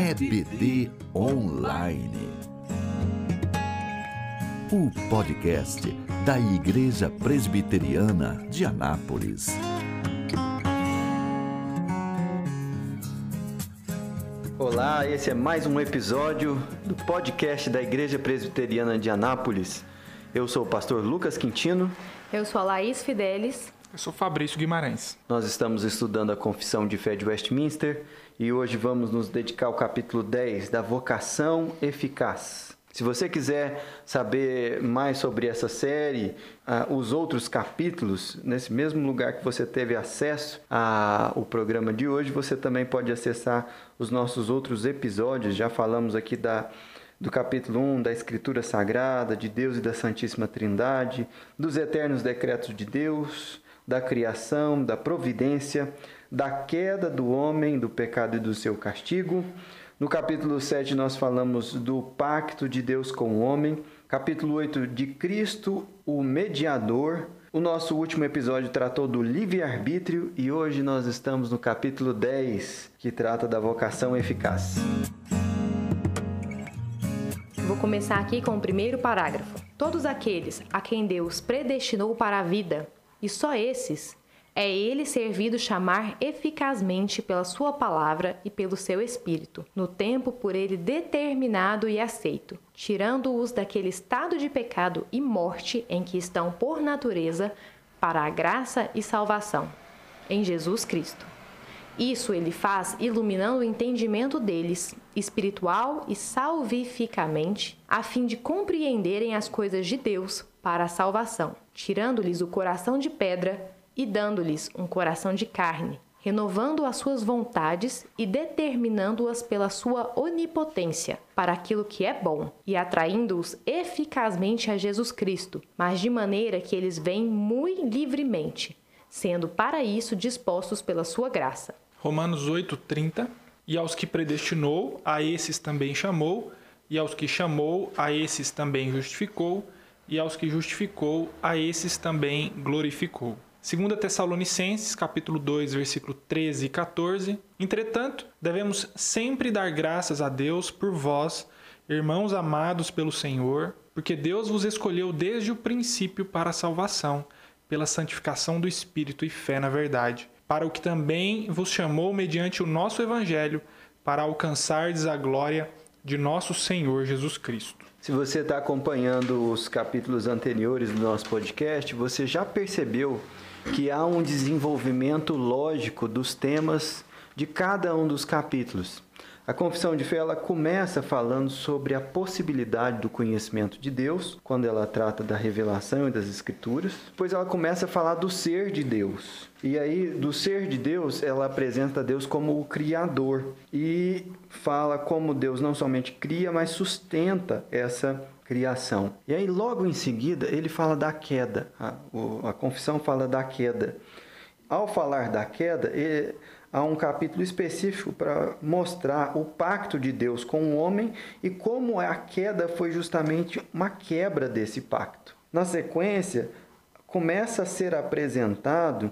EBD Online. O podcast da Igreja Presbiteriana de Anápolis. Olá, esse é mais um episódio do podcast da Igreja Presbiteriana de Anápolis. Eu sou o pastor Lucas Quintino. Eu sou a Laís Fidelis. Eu sou Fabrício Guimarães. Nós estamos estudando a Confissão de Fé de Westminster e hoje vamos nos dedicar ao capítulo 10 da vocação eficaz. Se você quiser saber mais sobre essa série, uh, os outros capítulos, nesse mesmo lugar que você teve acesso ao programa de hoje, você também pode acessar os nossos outros episódios. Já falamos aqui da do capítulo 1 da Escritura Sagrada, de Deus e da Santíssima Trindade, dos eternos decretos de Deus, da criação, da providência, da queda do homem, do pecado e do seu castigo. No capítulo 7, nós falamos do pacto de Deus com o homem. Capítulo 8, de Cristo, o mediador. O nosso último episódio tratou do livre-arbítrio e hoje nós estamos no capítulo 10, que trata da vocação eficaz. Vou começar aqui com o primeiro parágrafo. Todos aqueles a quem Deus predestinou para a vida e só esses é ele servido chamar eficazmente pela sua palavra e pelo seu espírito, no tempo por ele determinado e aceito, tirando-os daquele estado de pecado e morte em que estão por natureza, para a graça e salvação, em Jesus Cristo. Isso ele faz iluminando o entendimento deles, espiritual e salvificamente, a fim de compreenderem as coisas de Deus para a salvação, tirando-lhes o coração de pedra e dando-lhes um coração de carne, renovando as suas vontades e determinando-as pela sua onipotência para aquilo que é bom e atraindo-os eficazmente a Jesus Cristo, mas de maneira que eles vêm muito livremente, sendo para isso dispostos pela sua graça. Romanos 8:30 E aos que predestinou, a esses também chamou, e aos que chamou, a esses também justificou, e aos que justificou, a esses também glorificou. 2 Tessalonicenses, capítulo 2, versículo 13 e 14. Entretanto, devemos sempre dar graças a Deus por vós, irmãos amados pelo Senhor, porque Deus vos escolheu desde o princípio para a salvação, pela santificação do Espírito e fé na verdade, para o que também vos chamou mediante o nosso evangelho, para alcançardes a glória de nosso Senhor Jesus Cristo. Se você está acompanhando os capítulos anteriores do nosso podcast, você já percebeu que há um desenvolvimento lógico dos temas de cada um dos capítulos. A confissão de fé ela começa falando sobre a possibilidade do conhecimento de Deus, quando ela trata da revelação e das escrituras. Depois ela começa a falar do ser de Deus. E aí, do ser de Deus, ela apresenta Deus como o criador e fala como Deus não somente cria, mas sustenta essa criação. E aí, logo em seguida, ele fala da queda. A, a confissão fala da queda. Ao falar da queda, ele há um capítulo específico para mostrar o pacto de Deus com o homem e como a queda foi justamente uma quebra desse pacto. Na sequência, começa a ser apresentado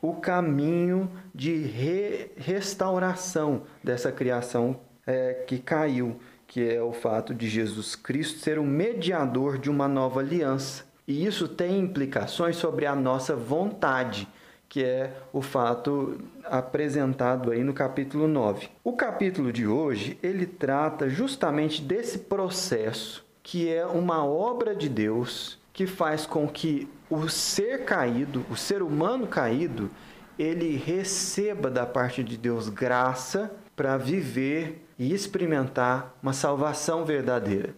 o caminho de re restauração dessa criação é, que caiu, que é o fato de Jesus Cristo ser o mediador de uma nova aliança. E isso tem implicações sobre a nossa vontade que é o fato apresentado aí no capítulo 9. O capítulo de hoje, ele trata justamente desse processo, que é uma obra de Deus que faz com que o ser caído, o ser humano caído, ele receba da parte de Deus graça para viver e experimentar uma salvação verdadeira.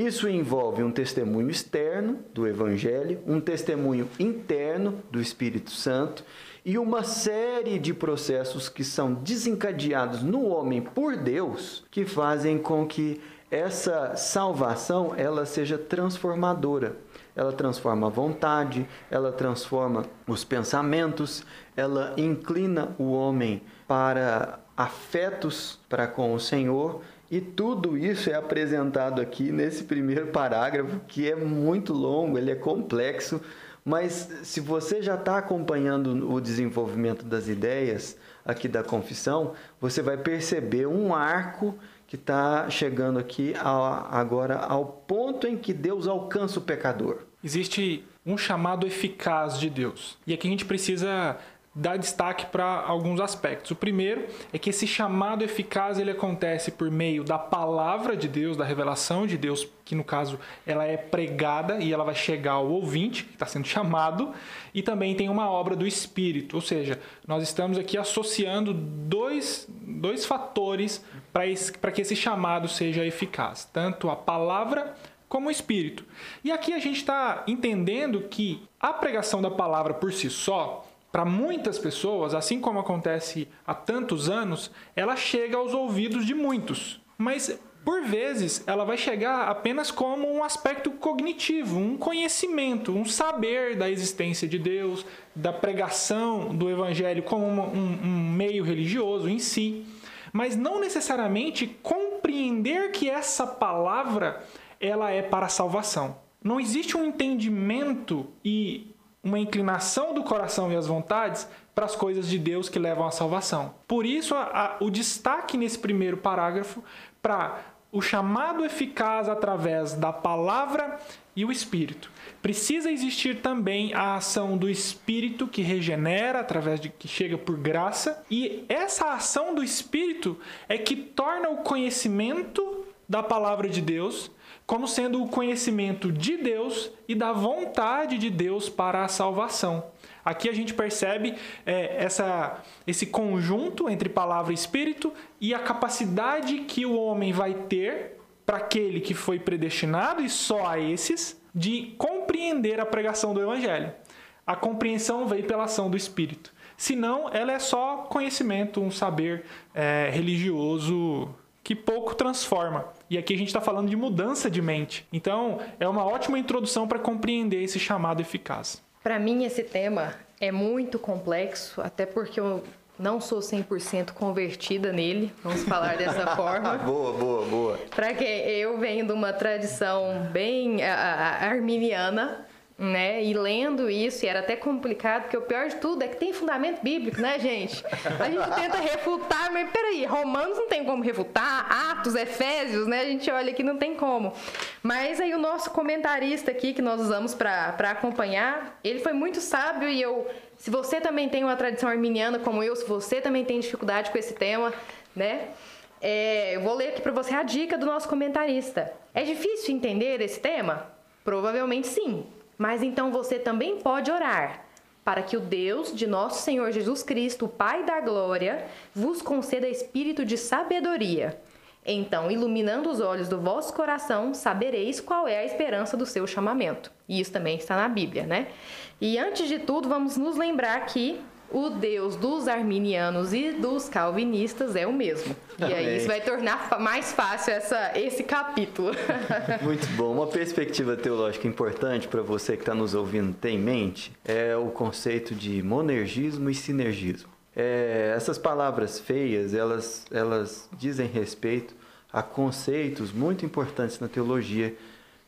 Isso envolve um testemunho externo do Evangelho, um testemunho interno do Espírito Santo e uma série de processos que são desencadeados no homem por Deus que fazem com que essa salvação ela seja transformadora. Ela transforma a vontade, ela transforma os pensamentos, ela inclina o homem para afetos para com o Senhor e tudo isso é apresentado aqui nesse primeiro parágrafo, que é muito longo, ele é complexo, Mas se você já está acompanhando o desenvolvimento das ideias aqui da confissão, você vai perceber um arco que está chegando aqui agora ao ponto em que Deus alcança o pecador. Existe um chamado eficaz de Deus. E aqui a gente precisa dar destaque para alguns aspectos. O primeiro é que esse chamado eficaz ele acontece por meio da palavra de Deus, da revelação de Deus, que no caso ela é pregada e ela vai chegar ao ouvinte que está sendo chamado, e também tem uma obra do Espírito, ou seja, nós estamos aqui associando dois, dois fatores para que esse chamado seja eficaz, tanto a palavra como o Espírito. E aqui a gente está entendendo que a pregação da palavra por si só para muitas pessoas, assim como acontece há tantos anos, ela chega aos ouvidos de muitos. Mas por vezes ela vai chegar apenas como um aspecto cognitivo, um conhecimento, um saber da existência de Deus, da pregação do Evangelho como um, um meio religioso em si, mas não necessariamente compreender que essa palavra ela é para a salvação. Não existe um entendimento e uma inclinação do coração e as vontades para as coisas de Deus que levam à salvação. Por isso, a, a, o destaque nesse primeiro parágrafo para o chamado eficaz através da palavra e o Espírito. Precisa existir também a ação do Espírito que regenera através de que chega por graça, e essa ação do Espírito é que torna o conhecimento da palavra de Deus como sendo o conhecimento de Deus e da vontade de Deus para a salvação. Aqui a gente percebe é, essa, esse conjunto entre palavra e espírito e a capacidade que o homem vai ter para aquele que foi predestinado, e só a esses, de compreender a pregação do Evangelho. A compreensão vem pela ação do Espírito. Senão, ela é só conhecimento, um saber é, religioso que pouco transforma. E aqui a gente está falando de mudança de mente. Então, é uma ótima introdução para compreender esse chamado eficaz. Para mim, esse tema é muito complexo, até porque eu não sou 100% convertida nele, vamos falar dessa forma. boa, boa, boa. Para que eu venho de uma tradição bem arminiana, né? E lendo isso, e era até complicado, porque o pior de tudo é que tem fundamento bíblico, né, gente? A gente tenta refutar, mas peraí, Romanos não tem como refutar, Atos, Efésios, né? A gente olha aqui, não tem como. Mas aí o nosso comentarista aqui, que nós usamos para acompanhar, ele foi muito sábio e eu. Se você também tem uma tradição arminiana como eu, se você também tem dificuldade com esse tema, né? É, eu vou ler aqui para você a dica do nosso comentarista. É difícil entender esse tema? Provavelmente sim. Mas então você também pode orar para que o Deus de nosso Senhor Jesus Cristo, o Pai da glória, vos conceda espírito de sabedoria. Então, iluminando os olhos do vosso coração, sabereis qual é a esperança do seu chamamento. E isso também está na Bíblia, né? E antes de tudo, vamos nos lembrar que o Deus dos arminianos e dos calvinistas é o mesmo. E aí isso vai tornar mais fácil essa, esse capítulo. Muito bom. Uma perspectiva teológica importante para você que está nos ouvindo ter em mente é o conceito de monergismo e sinergismo. É, essas palavras feias, elas, elas dizem respeito a conceitos muito importantes na teologia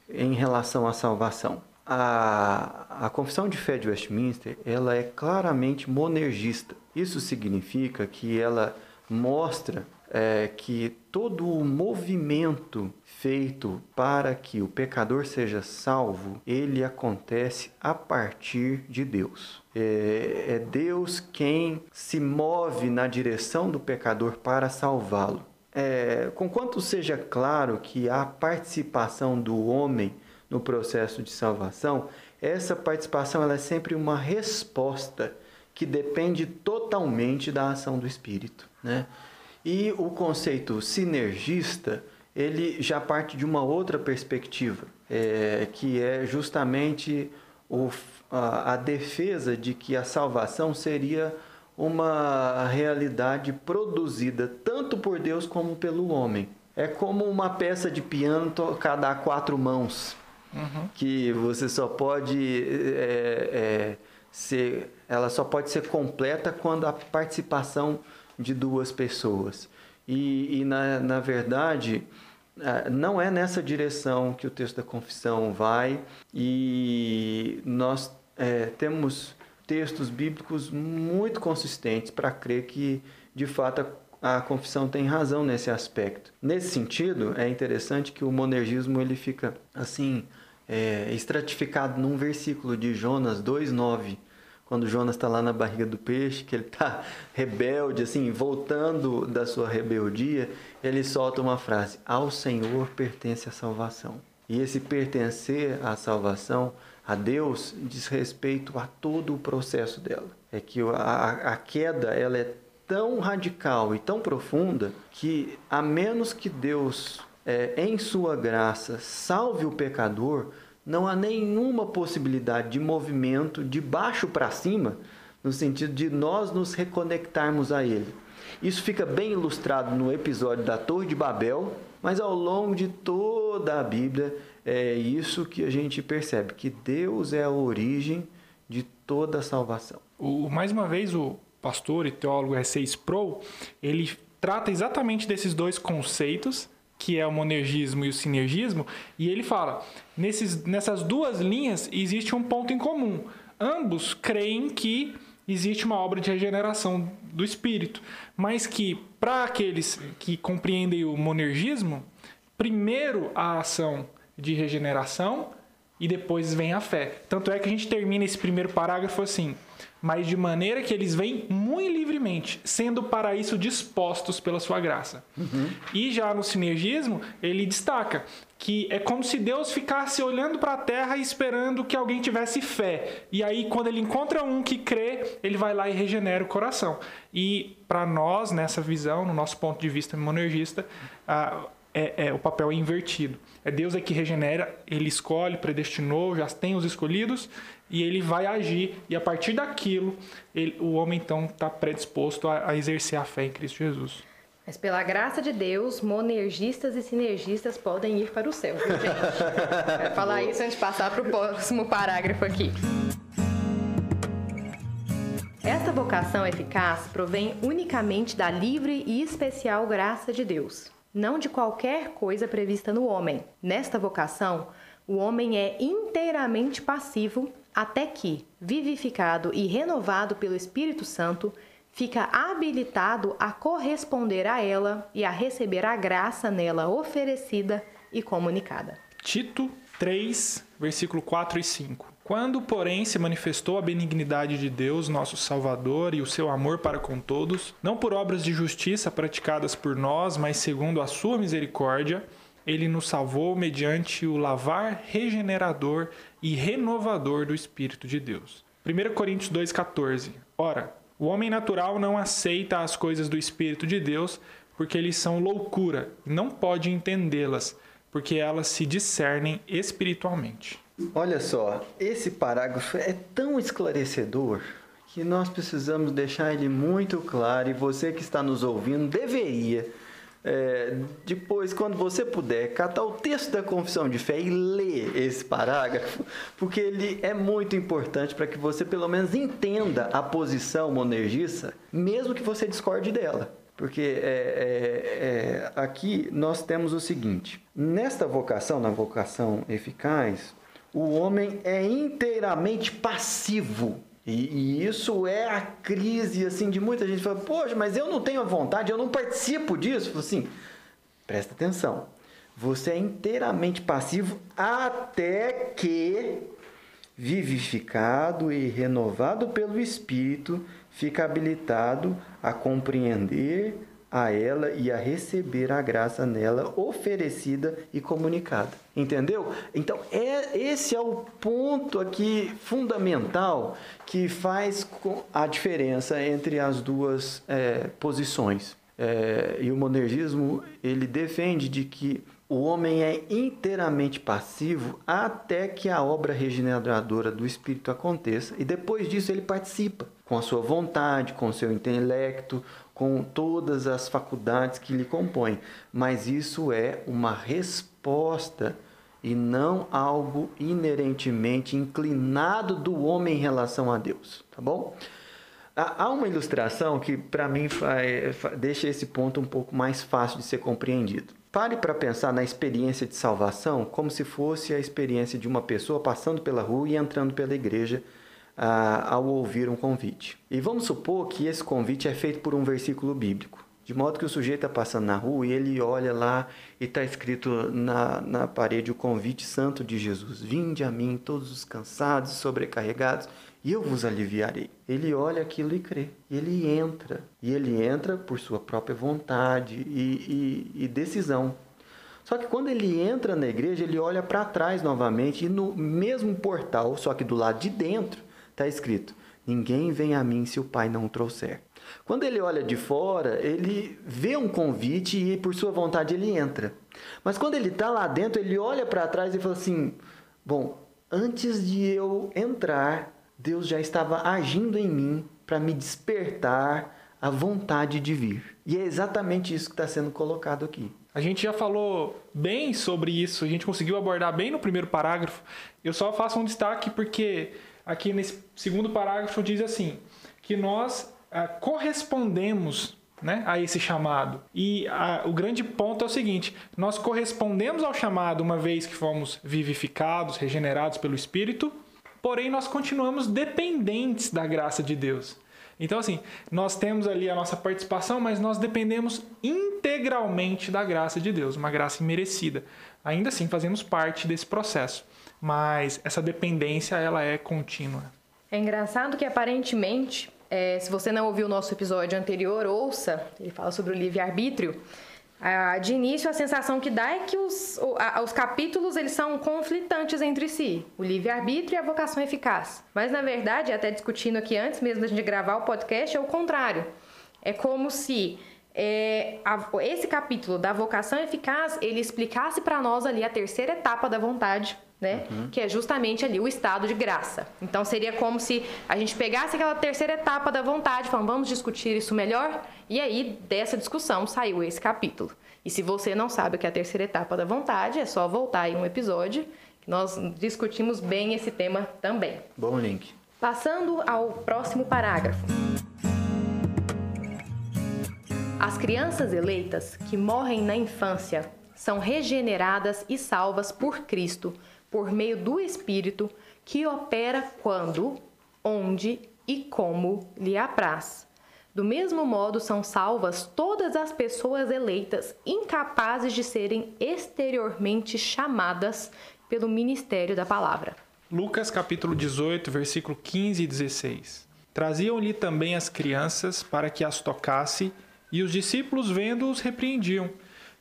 em relação à salvação a, a Confissão de Fé de Westminster ela é claramente monergista. Isso significa que ela mostra é, que todo o movimento feito para que o pecador seja salvo, ele acontece a partir de Deus. É, é Deus quem se move na direção do pecador para salvá-lo. É, conquanto seja claro que a participação do homem no processo de salvação, essa participação ela é sempre uma resposta que depende totalmente da ação do Espírito. Né? E o conceito sinergista ele já parte de uma outra perspectiva, é, que é justamente o, a, a defesa de que a salvação seria uma realidade produzida tanto por Deus como pelo homem. É como uma peça de piano tocada a quatro mãos uhum. que você só pode é, é, ser, ela só pode ser completa quando a participação de duas pessoas. E, e na, na verdade, é, não é nessa direção que o texto da confissão vai, e nós é, temos textos bíblicos muito consistentes para crer que, de fato, a, a confissão tem razão nesse aspecto. Nesse sentido, é interessante que o monergismo ele fica assim é, estratificado num versículo de Jonas 2,9 quando Jonas está lá na barriga do peixe, que ele está rebelde, assim, voltando da sua rebeldia, ele solta uma frase: Ao Senhor pertence a salvação. E esse pertencer à salvação, a Deus, diz respeito a todo o processo dela. É que a, a queda ela é tão radical e tão profunda que, a menos que Deus, é, em sua graça, salve o pecador, não há nenhuma possibilidade de movimento de baixo para cima, no sentido de nós nos reconectarmos a Ele. Isso fica bem ilustrado no episódio da Torre de Babel, mas ao longo de toda a Bíblia é isso que a gente percebe, que Deus é a origem de toda a salvação. O, mais uma vez, o pastor e teólogo R.C. Sproul, ele trata exatamente desses dois conceitos que é o monergismo e o sinergismo, e ele fala: nesses, nessas duas linhas existe um ponto em comum. Ambos creem que existe uma obra de regeneração do espírito, mas que para aqueles que compreendem o monergismo, primeiro a ação de regeneração e depois vem a fé. Tanto é que a gente termina esse primeiro parágrafo assim: mas de maneira que eles vêm muito livremente, sendo para isso dispostos pela sua graça. Uhum. E já no sinergismo, ele destaca que é como se Deus ficasse olhando para a terra e esperando que alguém tivesse fé. E aí, quando ele encontra um que crê, ele vai lá e regenera o coração. E para nós, nessa visão, no nosso ponto de vista monergista, ah, é, é, o papel é invertido. É Deus é que regenera, ele escolhe, predestinou, já tem os escolhidos, e ele vai agir, e a partir daquilo, ele, o homem então está predisposto a, a exercer a fé em Cristo Jesus. Mas pela graça de Deus, monergistas e sinergistas podem ir para o céu, viu, gente? Quero falar isso antes de passar para o próximo parágrafo aqui. Esta vocação eficaz provém unicamente da livre e especial graça de Deus, não de qualquer coisa prevista no homem. Nesta vocação, o homem é inteiramente passivo até que, vivificado e renovado pelo Espírito Santo, fica habilitado a corresponder a ela e a receber a graça nela oferecida e comunicada. Tito 3, versículo 4 e 5. Quando, porém, se manifestou a benignidade de Deus, nosso Salvador, e o seu amor para com todos, não por obras de justiça praticadas por nós, mas segundo a sua misericórdia, ele nos salvou mediante o lavar regenerador e renovador do Espírito de Deus. 1 Coríntios 2,14 Ora, o homem natural não aceita as coisas do Espírito de Deus porque eles são loucura e não pode entendê-las, porque elas se discernem espiritualmente. Olha só, esse parágrafo é tão esclarecedor que nós precisamos deixar ele muito claro e você que está nos ouvindo deveria é, depois, quando você puder, catar o texto da confissão de fé e ler esse parágrafo, porque ele é muito importante para que você pelo menos entenda a posição monergista, mesmo que você discorde dela. Porque é, é, é, aqui nós temos o seguinte: nesta vocação, na vocação eficaz, o homem é inteiramente passivo e, e, isso é a crise assim de muita gente fala, poxa, mas eu não tenho vontade, eu não participo disso. Assim, presta atenção. Você é inteiramente passivo até que vivificado e renovado pelo Espírito, fica habilitado a compreender a ela e a receber a graça nela oferecida e comunicada. Entendeu? Então, é, esse é o ponto aqui fundamental que faz a diferença entre as duas é, posições. É, e o monergismo ele defende de que o homem é inteiramente passivo até que a obra regeneradora do Espírito aconteça e depois disso ele participa com a sua vontade, com o seu intelecto, com todas as faculdades que lhe compõem, mas isso é uma resposta e não algo inerentemente inclinado do homem em relação a Deus, tá bom? Há uma ilustração que para mim deixa esse ponto um pouco mais fácil de ser compreendido. Pare para pensar na experiência de salvação como se fosse a experiência de uma pessoa passando pela rua e entrando pela igreja ao ouvir um convite. E vamos supor que esse convite é feito por um versículo bíblico. De modo que o sujeito está passando na rua e ele olha lá e está escrito na, na parede o convite santo de Jesus: Vinde a mim, todos os cansados sobrecarregados, e eu vos aliviarei. Ele olha aquilo e crê. Ele entra. E ele entra por sua própria vontade e, e, e decisão. Só que quando ele entra na igreja, ele olha para trás novamente e no mesmo portal, só que do lado de dentro, está escrito: Ninguém vem a mim se o Pai não o trouxer. Quando ele olha de fora, ele vê um convite e por sua vontade ele entra. Mas quando ele está lá dentro, ele olha para trás e fala assim: Bom, antes de eu entrar, Deus já estava agindo em mim para me despertar a vontade de vir. E é exatamente isso que está sendo colocado aqui. A gente já falou bem sobre isso, a gente conseguiu abordar bem no primeiro parágrafo. Eu só faço um destaque porque aqui nesse segundo parágrafo diz assim: que nós ah, correspondemos né, a esse chamado. E a, o grande ponto é o seguinte: nós correspondemos ao chamado uma vez que fomos vivificados, regenerados pelo Espírito, porém nós continuamos dependentes da graça de Deus. Então, assim, nós temos ali a nossa participação, mas nós dependemos integralmente da graça de Deus, uma graça imerecida. Ainda assim, fazemos parte desse processo, mas essa dependência ela é contínua. É engraçado que aparentemente, é, se você não ouviu o nosso episódio anterior, ouça, ele fala sobre o livre-arbítrio. Ah, de início, a sensação que dá é que os, os capítulos eles são conflitantes entre si, o livre-arbítrio e a vocação eficaz. Mas, na verdade, até discutindo aqui antes mesmo da gente gravar o podcast, é o contrário. É como se é, a, esse capítulo da vocação eficaz ele explicasse para nós ali a terceira etapa da vontade né? Uhum. Que é justamente ali o estado de graça. Então seria como se a gente pegasse aquela terceira etapa da vontade, falando, vamos discutir isso melhor, e aí dessa discussão saiu esse capítulo. E se você não sabe o que é a terceira etapa da vontade, é só voltar em um episódio que nós discutimos bem esse tema também. Bom link. Passando ao próximo parágrafo. As crianças eleitas que morrem na infância são regeneradas e salvas por Cristo por meio do Espírito que opera quando, onde e como lhe apraz. Do mesmo modo, são salvas todas as pessoas eleitas incapazes de serem exteriormente chamadas pelo ministério da palavra. Lucas capítulo 18, versículo 15 e 16. Traziam-lhe também as crianças para que as tocasse, e os discípulos vendo-os repreendiam.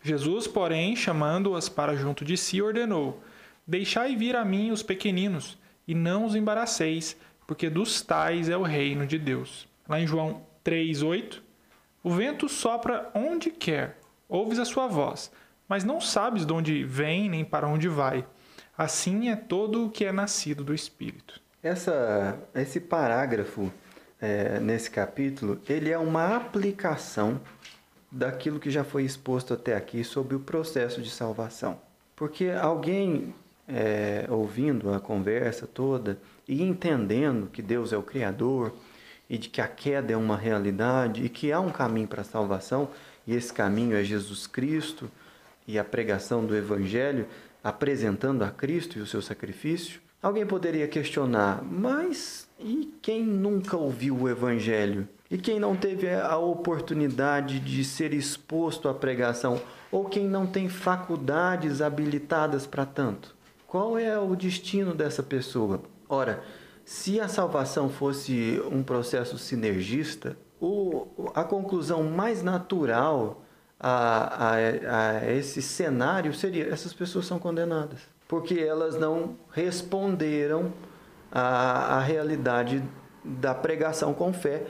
Jesus, porém, chamando-as para junto de si, ordenou: Deixai vir a mim os pequeninos, e não os embaraceis, porque dos tais é o reino de Deus. Lá em João 3:8, o vento sopra onde quer, ouves a sua voz, mas não sabes de onde vem nem para onde vai. Assim é todo o que é nascido do Espírito. Essa, esse parágrafo é, nesse capítulo, ele é uma aplicação daquilo que já foi exposto até aqui sobre o processo de salvação. Porque alguém é, ouvindo a conversa toda e entendendo que Deus é o Criador e de que a queda é uma realidade e que há um caminho para a salvação, e esse caminho é Jesus Cristo e a pregação do Evangelho apresentando a Cristo e o seu sacrifício, alguém poderia questionar, mas e quem nunca ouviu o Evangelho? E quem não teve a oportunidade de ser exposto à pregação? Ou quem não tem faculdades habilitadas para tanto? Qual é o destino dessa pessoa? Ora, se a salvação fosse um processo sinergista, o, a conclusão mais natural a, a, a esse cenário seria: essas pessoas são condenadas, porque elas não responderam à, à realidade da pregação com fé.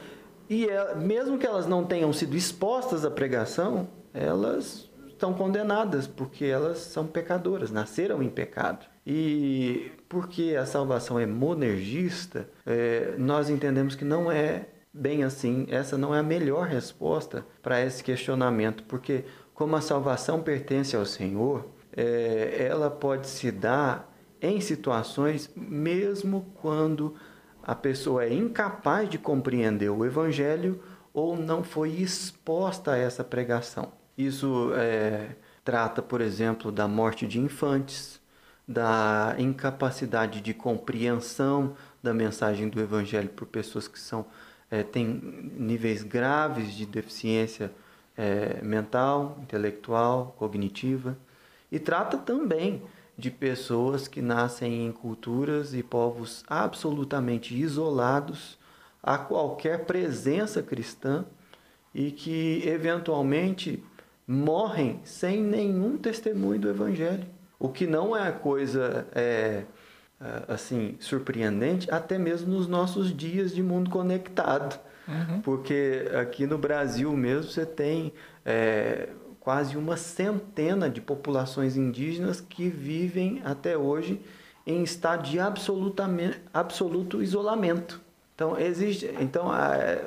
E é, mesmo que elas não tenham sido expostas à pregação, elas estão condenadas, porque elas são pecadoras, nasceram em pecado. E porque a salvação é monergista, é, nós entendemos que não é bem assim. Essa não é a melhor resposta para esse questionamento, porque como a salvação pertence ao Senhor, é, ela pode se dar em situações mesmo quando a pessoa é incapaz de compreender o Evangelho ou não foi exposta a essa pregação. Isso é, trata, por exemplo, da morte de infantes, da incapacidade de compreensão da mensagem do Evangelho por pessoas que são é, têm níveis graves de deficiência é, mental, intelectual, cognitiva, e trata também de pessoas que nascem em culturas e povos absolutamente isolados a qualquer presença cristã e que eventualmente morrem sem nenhum testemunho do Evangelho. O que não é coisa é, assim surpreendente, até mesmo nos nossos dias de mundo conectado. Uhum. Porque aqui no Brasil mesmo você tem é, quase uma centena de populações indígenas que vivem até hoje em estado de absolutamente, absoluto isolamento. Então, existe, então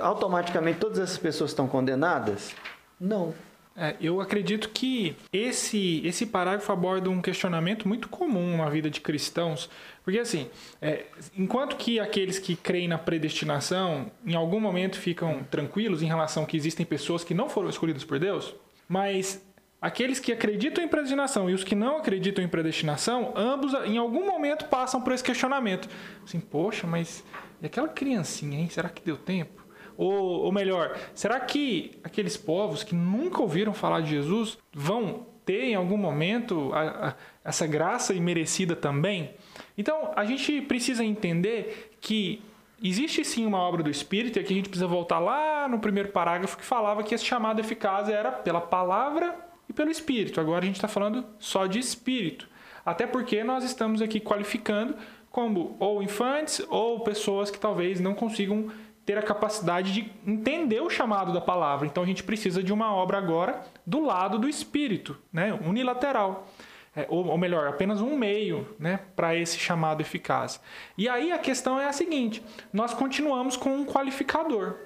automaticamente todas essas pessoas estão condenadas? Não. É, eu acredito que esse, esse parágrafo aborda um questionamento muito comum na vida de cristãos, porque assim, é, enquanto que aqueles que creem na predestinação, em algum momento ficam tranquilos em relação que existem pessoas que não foram escolhidas por Deus, mas aqueles que acreditam em predestinação e os que não acreditam em predestinação, ambos em algum momento passam por esse questionamento. Assim, poxa, mas e aquela criancinha, hein? Será que deu tempo? Ou, ou melhor, será que aqueles povos que nunca ouviram falar de Jesus vão ter em algum momento a, a, essa graça imerecida também? Então, a gente precisa entender que existe sim uma obra do Espírito, e aqui a gente precisa voltar lá no primeiro parágrafo que falava que esse chamado eficaz era pela palavra e pelo Espírito. Agora a gente está falando só de Espírito. Até porque nós estamos aqui qualificando como ou infantes ou pessoas que talvez não consigam ter a capacidade de entender o chamado da palavra. Então a gente precisa de uma obra agora do lado do espírito, né? unilateral. É, ou, ou, melhor, apenas um meio né, para esse chamado eficaz. E aí a questão é a seguinte: nós continuamos com um qualificador.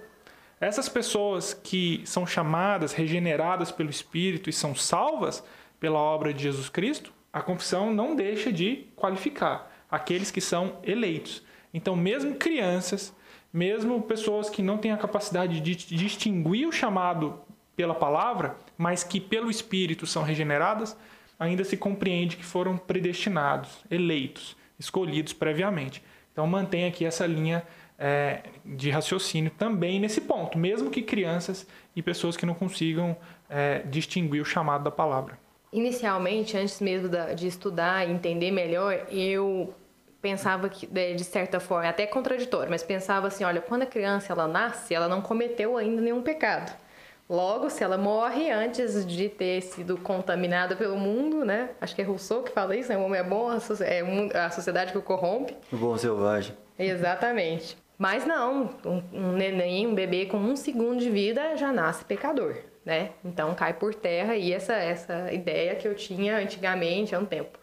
Essas pessoas que são chamadas, regeneradas pelo Espírito e são salvas pela obra de Jesus Cristo, a confissão não deixa de qualificar aqueles que são eleitos. Então, mesmo crianças, mesmo pessoas que não têm a capacidade de distinguir o chamado pela palavra, mas que pelo Espírito são regeneradas, ainda se compreende que foram predestinados, eleitos, escolhidos previamente. Então mantém aqui essa linha é, de raciocínio também nesse ponto, mesmo que crianças e pessoas que não consigam é, distinguir o chamado da palavra. Inicialmente, antes mesmo de estudar e entender melhor, eu pensava que de certa forma é até contraditório, mas pensava assim, olha, quando a criança ela nasce, ela não cometeu ainda nenhum pecado. Logo, se ela morre antes de ter sido contaminada pelo mundo, né? Acho que é Rousseau que fala isso, né? O homem é bom, é a sociedade que o corrompe. O bom selvagem. Exatamente. Mas não, um, um neném, um bebê com um segundo de vida já nasce pecador, né? Então cai por terra e essa, essa ideia que eu tinha antigamente, há um tempo.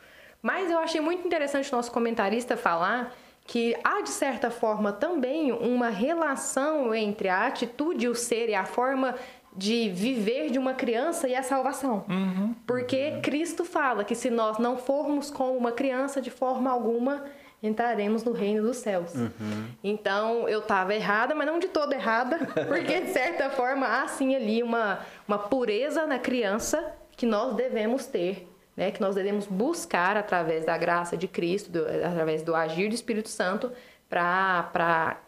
Mas eu achei muito interessante o nosso comentarista falar que há, de certa forma, também uma relação entre a atitude, o ser e a forma de viver de uma criança e a salvação. Uhum. Porque uhum. Cristo fala que se nós não formos como uma criança, de forma alguma entraremos no reino dos céus. Uhum. Então eu estava errada, mas não de todo errada, porque de certa forma há sim ali uma, uma pureza na criança que nós devemos ter né, que nós devemos buscar através da graça de Cristo, do, através do agir do Espírito Santo, para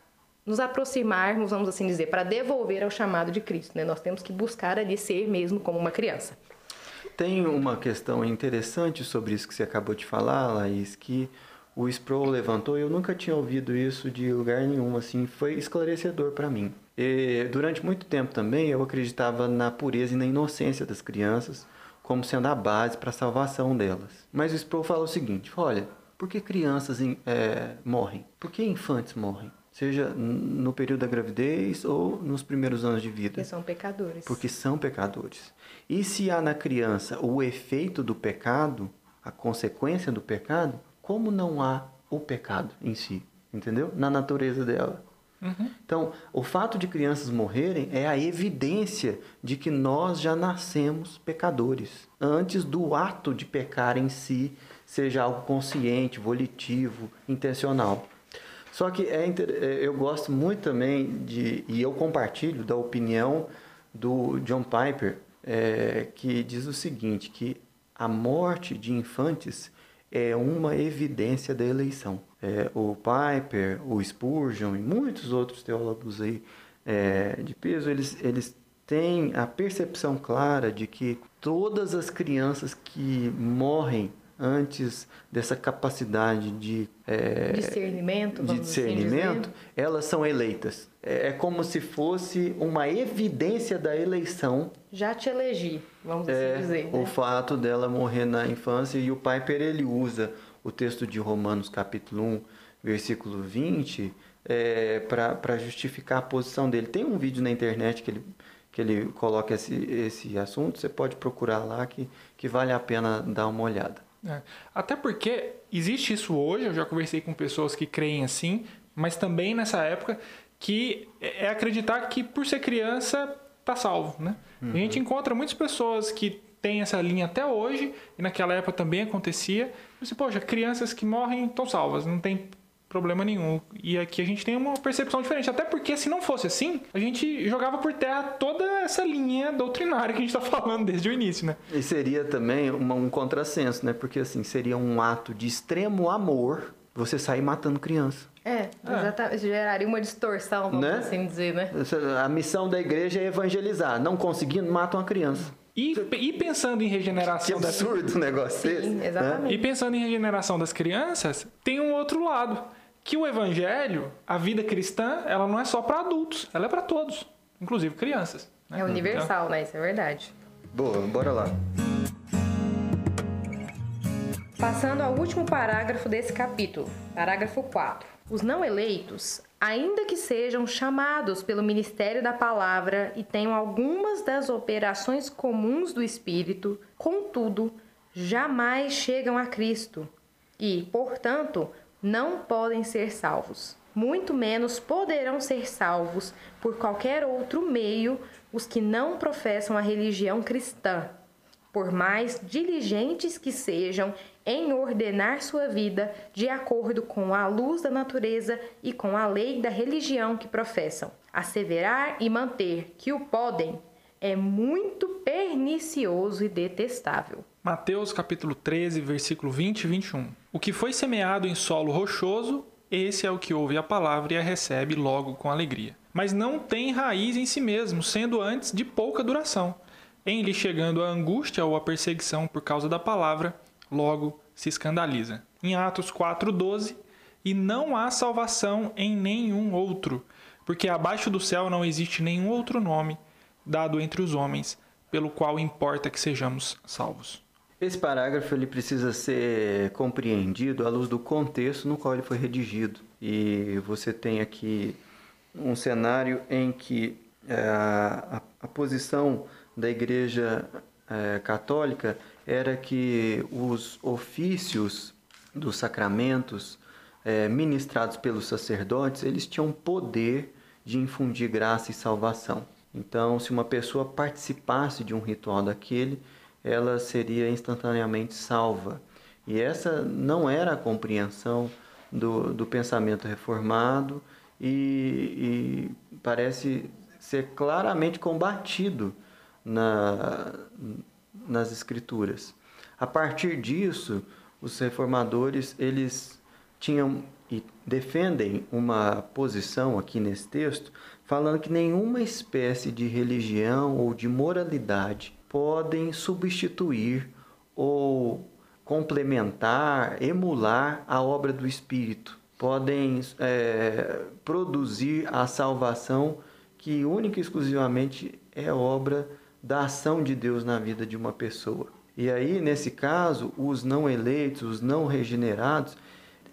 nos aproximarmos, vamos assim dizer, para devolver ao chamado de Cristo. Né? Nós temos que buscar ali ser mesmo como uma criança. Tem uma questão interessante sobre isso que você acabou de falar, Laís, que o Sproul levantou. Eu nunca tinha ouvido isso de lugar nenhum, assim, foi esclarecedor para mim. E, durante muito tempo também eu acreditava na pureza e na inocência das crianças como sendo a base para a salvação delas. Mas o Sproul fala o seguinte: olha, por que crianças é, morrem? Por que infantes morrem? Seja no período da gravidez ou nos primeiros anos de vida. Porque são pecadores. Porque são pecadores. E se há na criança o efeito do pecado, a consequência do pecado, como não há o pecado em si? Entendeu? Na natureza dela. Uhum. Então, o fato de crianças morrerem é a evidência de que nós já nascemos pecadores, antes do ato de pecar em si seja algo consciente, volitivo, intencional. Só que é, é, eu gosto muito também de, e eu compartilho da opinião do John Piper, é, que diz o seguinte, que a morte de infantes é uma evidência da eleição. É, o Piper, o Spurgeon e muitos outros teólogos aí é, de peso, eles, eles têm a percepção clara de que todas as crianças que morrem antes dessa capacidade de é, discernimento, de assim discernimento assim elas são eleitas. É, é, como se fosse uma evidência da eleição. Já te elegi, vamos é, assim dizer. O né? fato dela morrer na infância e o Piper ele usa o texto de Romanos capítulo 1, versículo 20, é, para justificar a posição dele. Tem um vídeo na internet que ele que ele coloca esse, esse assunto, você pode procurar lá que, que vale a pena dar uma olhada. É. Até porque existe isso hoje, eu já conversei com pessoas que creem assim, mas também nessa época que é, é acreditar que por ser criança tá salvo, né? Uhum. A gente encontra muitas pessoas que têm essa linha até hoje, e naquela época também acontecia. Você, poxa, crianças que morrem estão salvas, não tem problema nenhum. E aqui a gente tem uma percepção diferente. Até porque se não fosse assim, a gente jogava por terra toda essa linha doutrinária que a gente está falando desde o início, né? E seria também uma, um contrassenso, né? Porque assim, seria um ato de extremo amor você sair matando criança. É, é. exatamente. Geraria uma distorção, vamos né? assim dizer, né? A missão da igreja é evangelizar. Não conseguindo, mata uma criança. E, e pensando em regeneração... Que absurdo das... um negócio Sim, desse. Né? Exatamente. Né? E pensando em regeneração das crianças, tem um outro lado que o evangelho, a vida cristã, ela não é só para adultos, ela é para todos, inclusive crianças. Né? É universal, então... né? Isso é verdade. Boa, bora lá. Passando ao último parágrafo desse capítulo, parágrafo 4. Os não eleitos, ainda que sejam chamados pelo ministério da palavra e tenham algumas das operações comuns do Espírito, contudo, jamais chegam a Cristo e, portanto, não podem ser salvos. Muito menos poderão ser salvos por qualquer outro meio os que não professam a religião cristã, por mais diligentes que sejam em ordenar sua vida de acordo com a luz da natureza e com a lei da religião que professam. Asseverar e manter que o podem é muito pernicioso e detestável. Mateus capítulo 13, versículo 20 e 21. O que foi semeado em solo rochoso, esse é o que ouve a palavra e a recebe logo com alegria. Mas não tem raiz em si mesmo, sendo antes de pouca duração. Em lhe chegando a angústia ou a perseguição por causa da palavra, logo se escandaliza. Em Atos 4:12, e não há salvação em nenhum outro, porque abaixo do céu não existe nenhum outro nome dado entre os homens, pelo qual importa que sejamos salvos. Esse parágrafo ele precisa ser compreendido à luz do contexto no qual ele foi redigido. E você tem aqui um cenário em que é, a, a, posição da Igreja é, Católica era que os ofícios dos sacramentos é, ministrados pelos sacerdotes eles tinham poder de infundir graça e salvação. Então, se uma pessoa participasse de um ritual daquele, ela seria instantaneamente salva. E essa não era a compreensão do, do pensamento reformado e, e parece ser claramente combatido na, nas escrituras. A partir disso, os reformadores eles tinham e defendem uma posição aqui nesse texto falando que nenhuma espécie de religião ou de moralidade podem substituir ou complementar, emular a obra do Espírito, podem é, produzir a salvação que única e exclusivamente é obra da ação de Deus na vida de uma pessoa. E aí, nesse caso, os não eleitos, os não regenerados,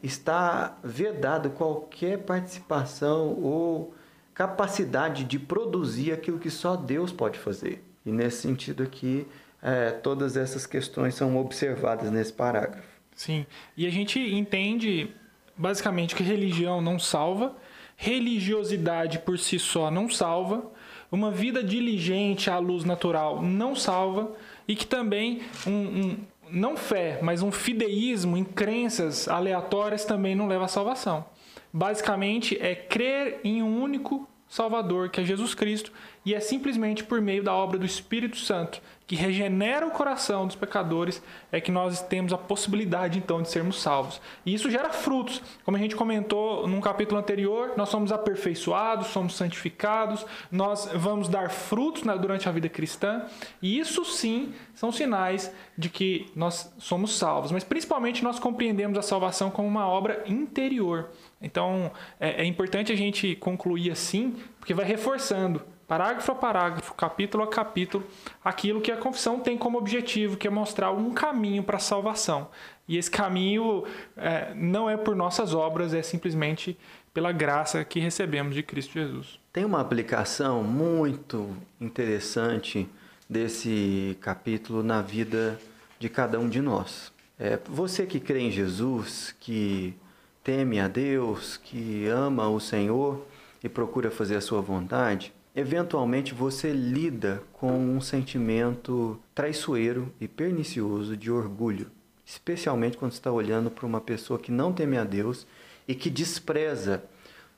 está vedado qualquer participação ou capacidade de produzir aquilo que só Deus pode fazer. E nesse sentido aqui, é, todas essas questões são observadas nesse parágrafo. Sim, e a gente entende basicamente que religião não salva, religiosidade por si só não salva, uma vida diligente à luz natural não salva, e que também um, um não fé, mas um fideísmo em crenças aleatórias também não leva à salvação. Basicamente é crer em um único Salvador, que é Jesus Cristo, E é simplesmente por meio da obra do Espírito Santo, que regenera o coração dos pecadores, é que nós temos a possibilidade então de sermos salvos. E isso gera frutos. Como a gente comentou num capítulo anterior, nós somos aperfeiçoados, somos santificados, nós vamos dar frutos né, durante a vida cristã, e isso sim são sinais de que nós somos salvos. Mas principalmente nós compreendemos a salvação como uma obra interior. Então é, é importante a gente concluir assim, porque vai reforçando parágrafo a parágrafo, capítulo a capítulo, aquilo que a confissão tem como objetivo, que é mostrar um caminho para a salvação. E esse caminho é, não é por nossas obras, é simplesmente pela graça que recebemos de Cristo Jesus. Tem uma aplicação muito interessante desse capítulo na vida de cada um de nós. É, você que crê em Jesus, que teme a Deus, que ama o Senhor e procura fazer a sua vontade, eventualmente você lida com um sentimento traiçoeiro e pernicioso de orgulho, especialmente quando está olhando para uma pessoa que não teme a Deus e que despreza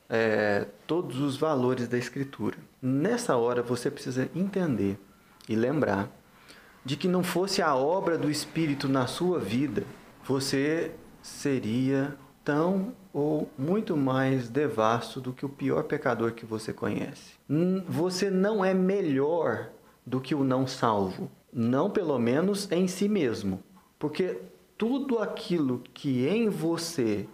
é, todos os valores da Escritura. Nessa hora você precisa entender e lembrar de que não fosse a obra do Espírito na sua vida, você seria tão ou muito mais devasto do que o pior pecador que você conhece. Você não é melhor do que o não salvo, não pelo menos em si mesmo, porque tudo aquilo que em você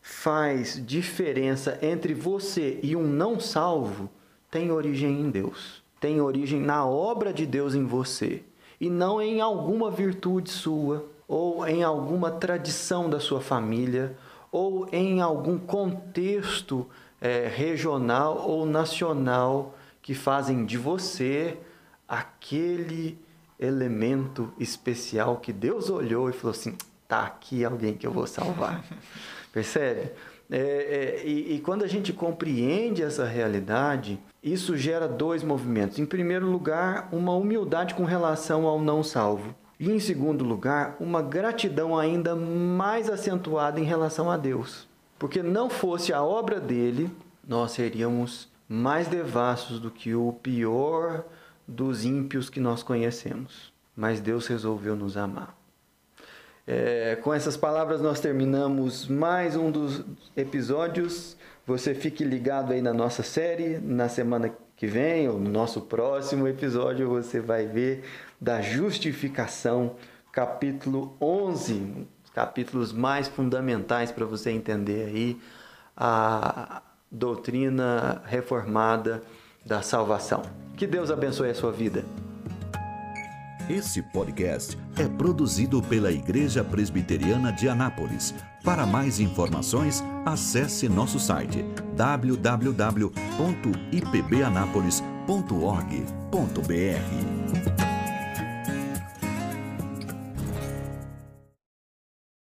faz diferença entre você e um não salvo tem origem em Deus, tem origem na obra de Deus em você. E não em alguma virtude sua ou em alguma tradição da sua família ou em algum contexto é, regional ou nacional que fazem de você aquele elemento especial que Deus olhou e falou assim: tá aqui alguém que eu vou salvar. Percebe? É, é, e, e, quando a gente compreende essa realidade, isso gera dois movimentos. Em primeiro lugar, uma humildade com relação ao não salvo. E em segundo lugar, uma gratidão ainda mais acentuada em relação a Deus. Porque não fosse a obra dele, nós seríamos mais devassos do que o pior dos ímpios que nós conhecemos. Mas Deus resolveu nos amar. É, com essas palavras, nós terminamos mais um dos episódios. Você fique ligado aí na nossa série. Na semana que vem, ou no nosso próximo episódio, você vai ver da justificação, capítulo 11, capítulos mais fundamentais para você entender aí a doutrina reformada da salvação. Que Deus abençoe a sua vida. Esse podcast é produzido pela Igreja Presbiteriana de Anápolis. Para mais informações, acesse nosso site www.ipbanapolis.org.br.